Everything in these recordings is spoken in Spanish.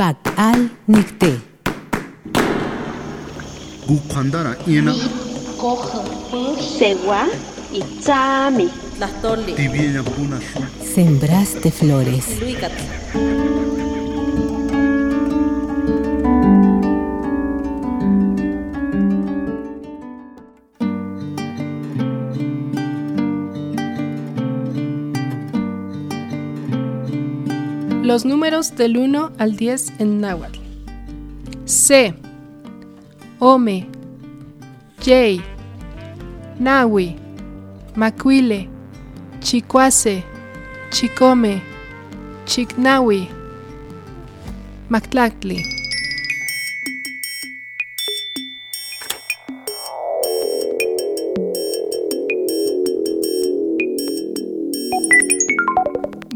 Pakal Nikte. Gukandara Iena. Sewa y Tlastoli. Sembraste flores. Los números del 1 al 10 en náhuatl. C. Ome. Yey. Nahui. Macuile. Chicuase. Chicome. Chicnahui. Mactlactli.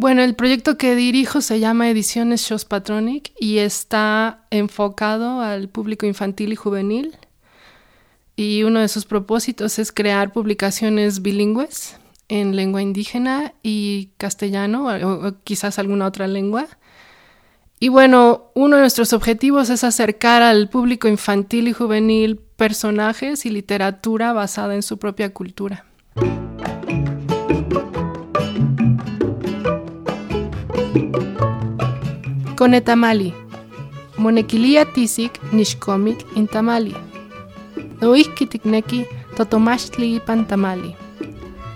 Bueno, el proyecto que dirijo se llama Ediciones Shows Patronic y está enfocado al público infantil y juvenil. Y uno de sus propósitos es crear publicaciones bilingües en lengua indígena y castellano, o, o quizás alguna otra lengua. Y bueno, uno de nuestros objetivos es acercar al público infantil y juvenil personajes y literatura basada en su propia cultura. Conetamali. Monequilia tisik nixcomic intamali. Noihki tikneki totomachtli ipan tamali.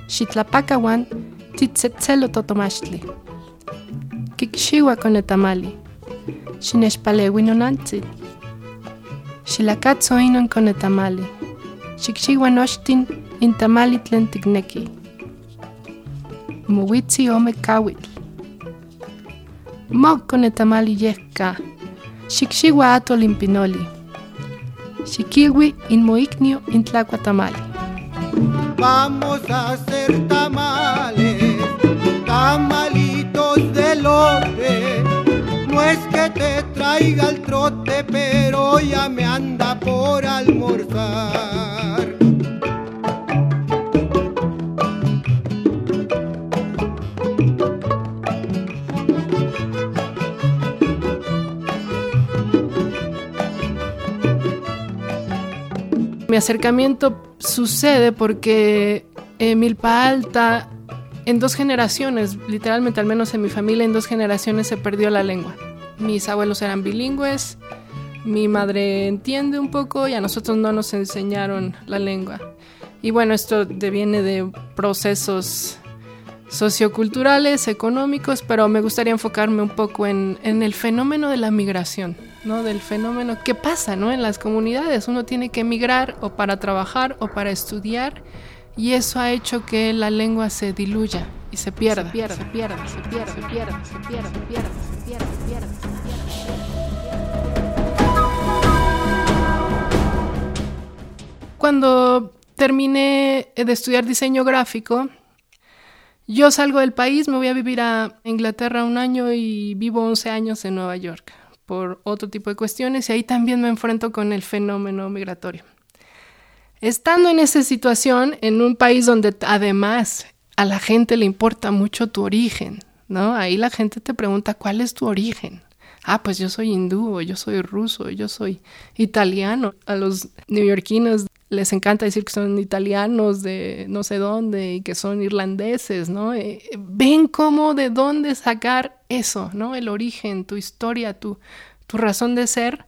Xitlapacawan titzetzelo totomachtli. Kikxiwa conetamali. Xinexpalewi nonantzil. Xilakatzo inon conetamali. Xikxiwa nochtin intamali tlen tikneki. Mowitzi ome kawitl. Mok conetamali yehka. Xikxiwa ato limpinoli. Xikiwi inmoiknio intlacuatamali. Vamos a hacer tamales, tamalitos de lote. No es que te traiga el trote, pero ya me anda por almorzar. Acercamiento sucede porque en Milpa Alta, en dos generaciones, literalmente al menos en mi familia, en dos generaciones se perdió la lengua. Mis abuelos eran bilingües, mi madre entiende un poco y a nosotros no nos enseñaron la lengua. Y bueno, esto deviene de procesos socioculturales, económicos, pero me gustaría enfocarme un poco en el fenómeno de la migración, ¿no? del fenómeno que pasa ¿no? en las comunidades. Uno tiene que emigrar o para trabajar o para estudiar y eso ha hecho que la lengua se diluya y se pierda. Se. Cuando terminé de estudiar diseño gráfico, yo salgo del país, me voy a vivir a Inglaterra un año y vivo 11 años en Nueva York por otro tipo de cuestiones y ahí también me enfrento con el fenómeno migratorio. Estando en esa situación, en un país donde además a la gente le importa mucho tu origen, ¿no? Ahí la gente te pregunta cuál es tu origen. Ah, pues yo soy hindú, yo soy ruso, yo soy italiano. A los neoyorquinos les encanta decir que son italianos de no sé dónde y que son irlandeses, ¿no? Eh, ven cómo de dónde sacar eso, ¿no? El origen, tu historia, tu, tu razón de ser.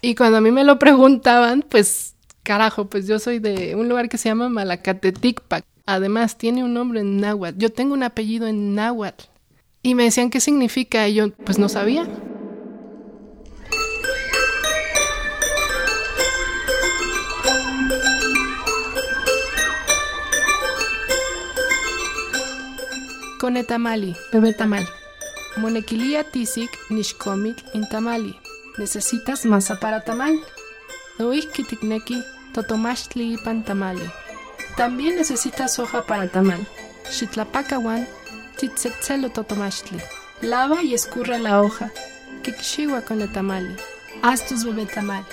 Y cuando a mí me lo preguntaban, pues carajo, pues yo soy de un lugar que se llama Malacateticpac. Además, tiene un nombre en náhuatl. Yo tengo un apellido en náhuatl. Y me decían qué significa y yo pues no sabía. Conetamali, bebé tamal. Monequilia tisik nixcomic intamali. ¿Necesitas masa para tamal? Noihki tikneki totomachtli ipan tamali. También necesitas hoja para tamal. Xitlapacawan titzetzelo totomachtli. Lava y escurre la hoja. Kikxiwa con el tamali. Haz tus bebé tamal.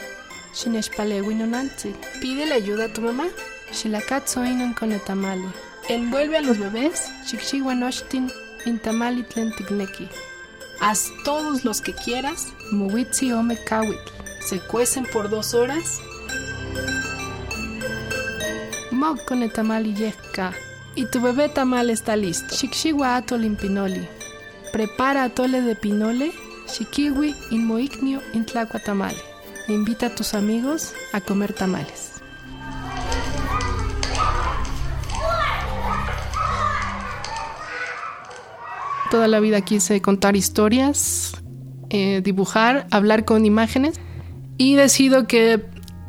Xinexpalewi nonantzi. Pídele ayuda a tu mamá. Xilakatzo inon con el tamali. Envuelve a los bebés. Xikxiwa nochtin intamali tlen tikneki. Haz todos los que quieras. Muwitzi ome kawit. Se cuecen por dos horas. Mokone tamal y tu bebé tamal está listo. Shikshiwa atol in pinoli. Prepara atole de pinole. Shikiwi in moiknio in tlacua tamale. Invita a tus amigos a comer tamales. Toda la vida quise contar historias, eh, dibujar, hablar con imágenes y decido que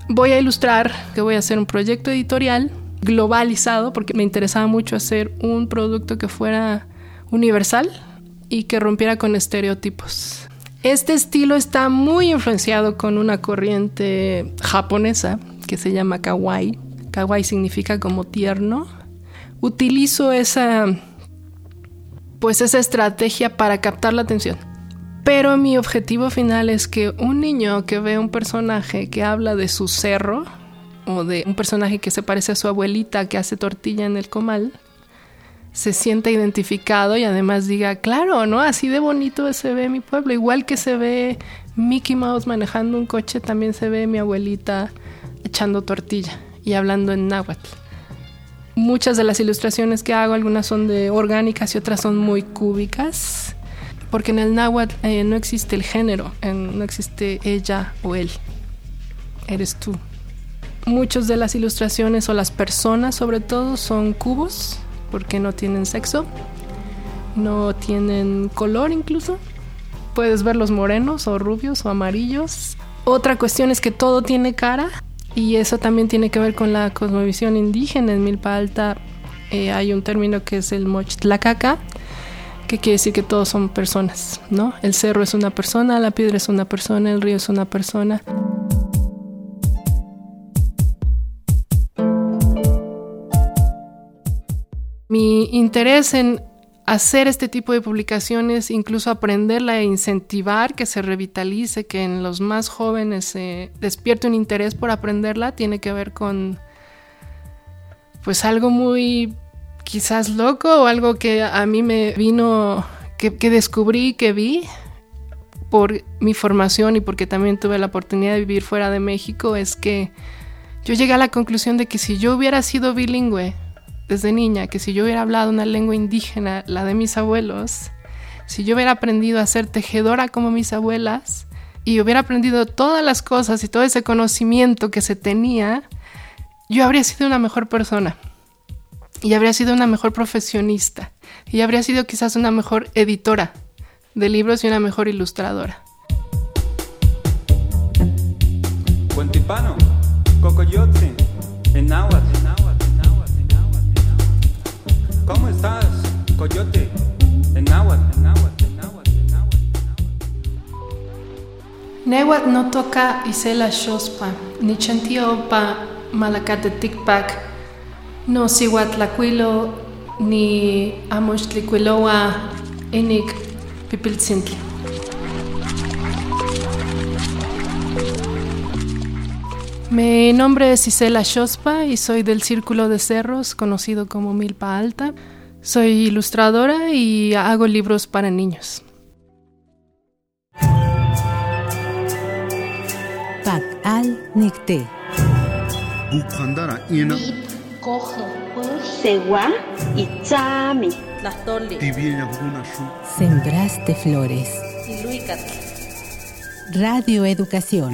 voy a ilustrar, que voy a hacer un proyecto editorial globalizado porque me interesaba mucho hacer un producto que fuera universal y que rompiera con estereotipos. Este estilo está muy influenciado con una corriente japonesa que se llama kawaii. Kawaii significa como tierno. Utilizo esa pues esa estrategia para captar la atención. Pero mi objetivo final es que un niño que ve un personaje que habla de su cerro o de un personaje que se parece a su abuelita que hace tortilla en el comal, se sienta identificado y además diga, claro, ¿no? Así de bonito se ve mi pueblo. Igual que se ve Mickey Mouse manejando un coche, también se ve mi abuelita echando tortilla y hablando en náhuatl. Muchas de las ilustraciones que hago, algunas son de orgánicas y otras son muy cúbicas, porque en el náhuatl eh, no existe el género, no existe ella o él, eres tú. Muchas de las ilustraciones o las personas sobre todo son cubos, porque no tienen sexo, no tienen color incluso. Puedes verlos morenos o rubios o amarillos. Otra cuestión es que todo tiene cara y eso también tiene que ver con la cosmovisión indígena. En Milpa Alta eh, hay un término que es el mochtlacaca, que quiere decir que todos son personas, ¿no? El cerro es una persona, la piedra es una persona, el río es una persona. Mi interés en hacer este tipo de publicaciones, incluso aprenderla e incentivar que se revitalice, que en los más jóvenes se despierte un interés por aprenderla, tiene que ver con pues algo muy quizás loco o algo que a mí me vino, que, que descubrí, que vi por mi formación y porque también tuve la oportunidad de vivir fuera de México, es que yo llegué a la conclusión de que si yo hubiera sido bilingüe, desde niña que si yo hubiera hablado una lengua indígena, la de mis abuelos, si yo hubiera aprendido a ser tejedora como mis abuelas y hubiera aprendido todas las cosas y todo ese conocimiento que se tenía, yo habría sido una mejor persona y habría sido una mejor profesionista y habría sido quizás una mejor editora de libros y una mejor ilustradora. Cuentipano, náhuatl, en náhuatl. ¿Cómo estás, coyote? En náhuatl, en náhuatl, en náhuatl, en náhuatl. Nehuat no toca isela shospa, ni chantiopa malacate ticpac, no sihuatlacuilo, ni amochtlicuiloa enik pipiltzintli. Mi nombre es Isela Shospa y soy del Círculo de Cerros, conocido como Milpa Alta. Soy ilustradora y hago libros para niños. Pak al Nicté. Bukhandara ina Sewa y tibienya huna shu Sembraste flores. Radio Educación.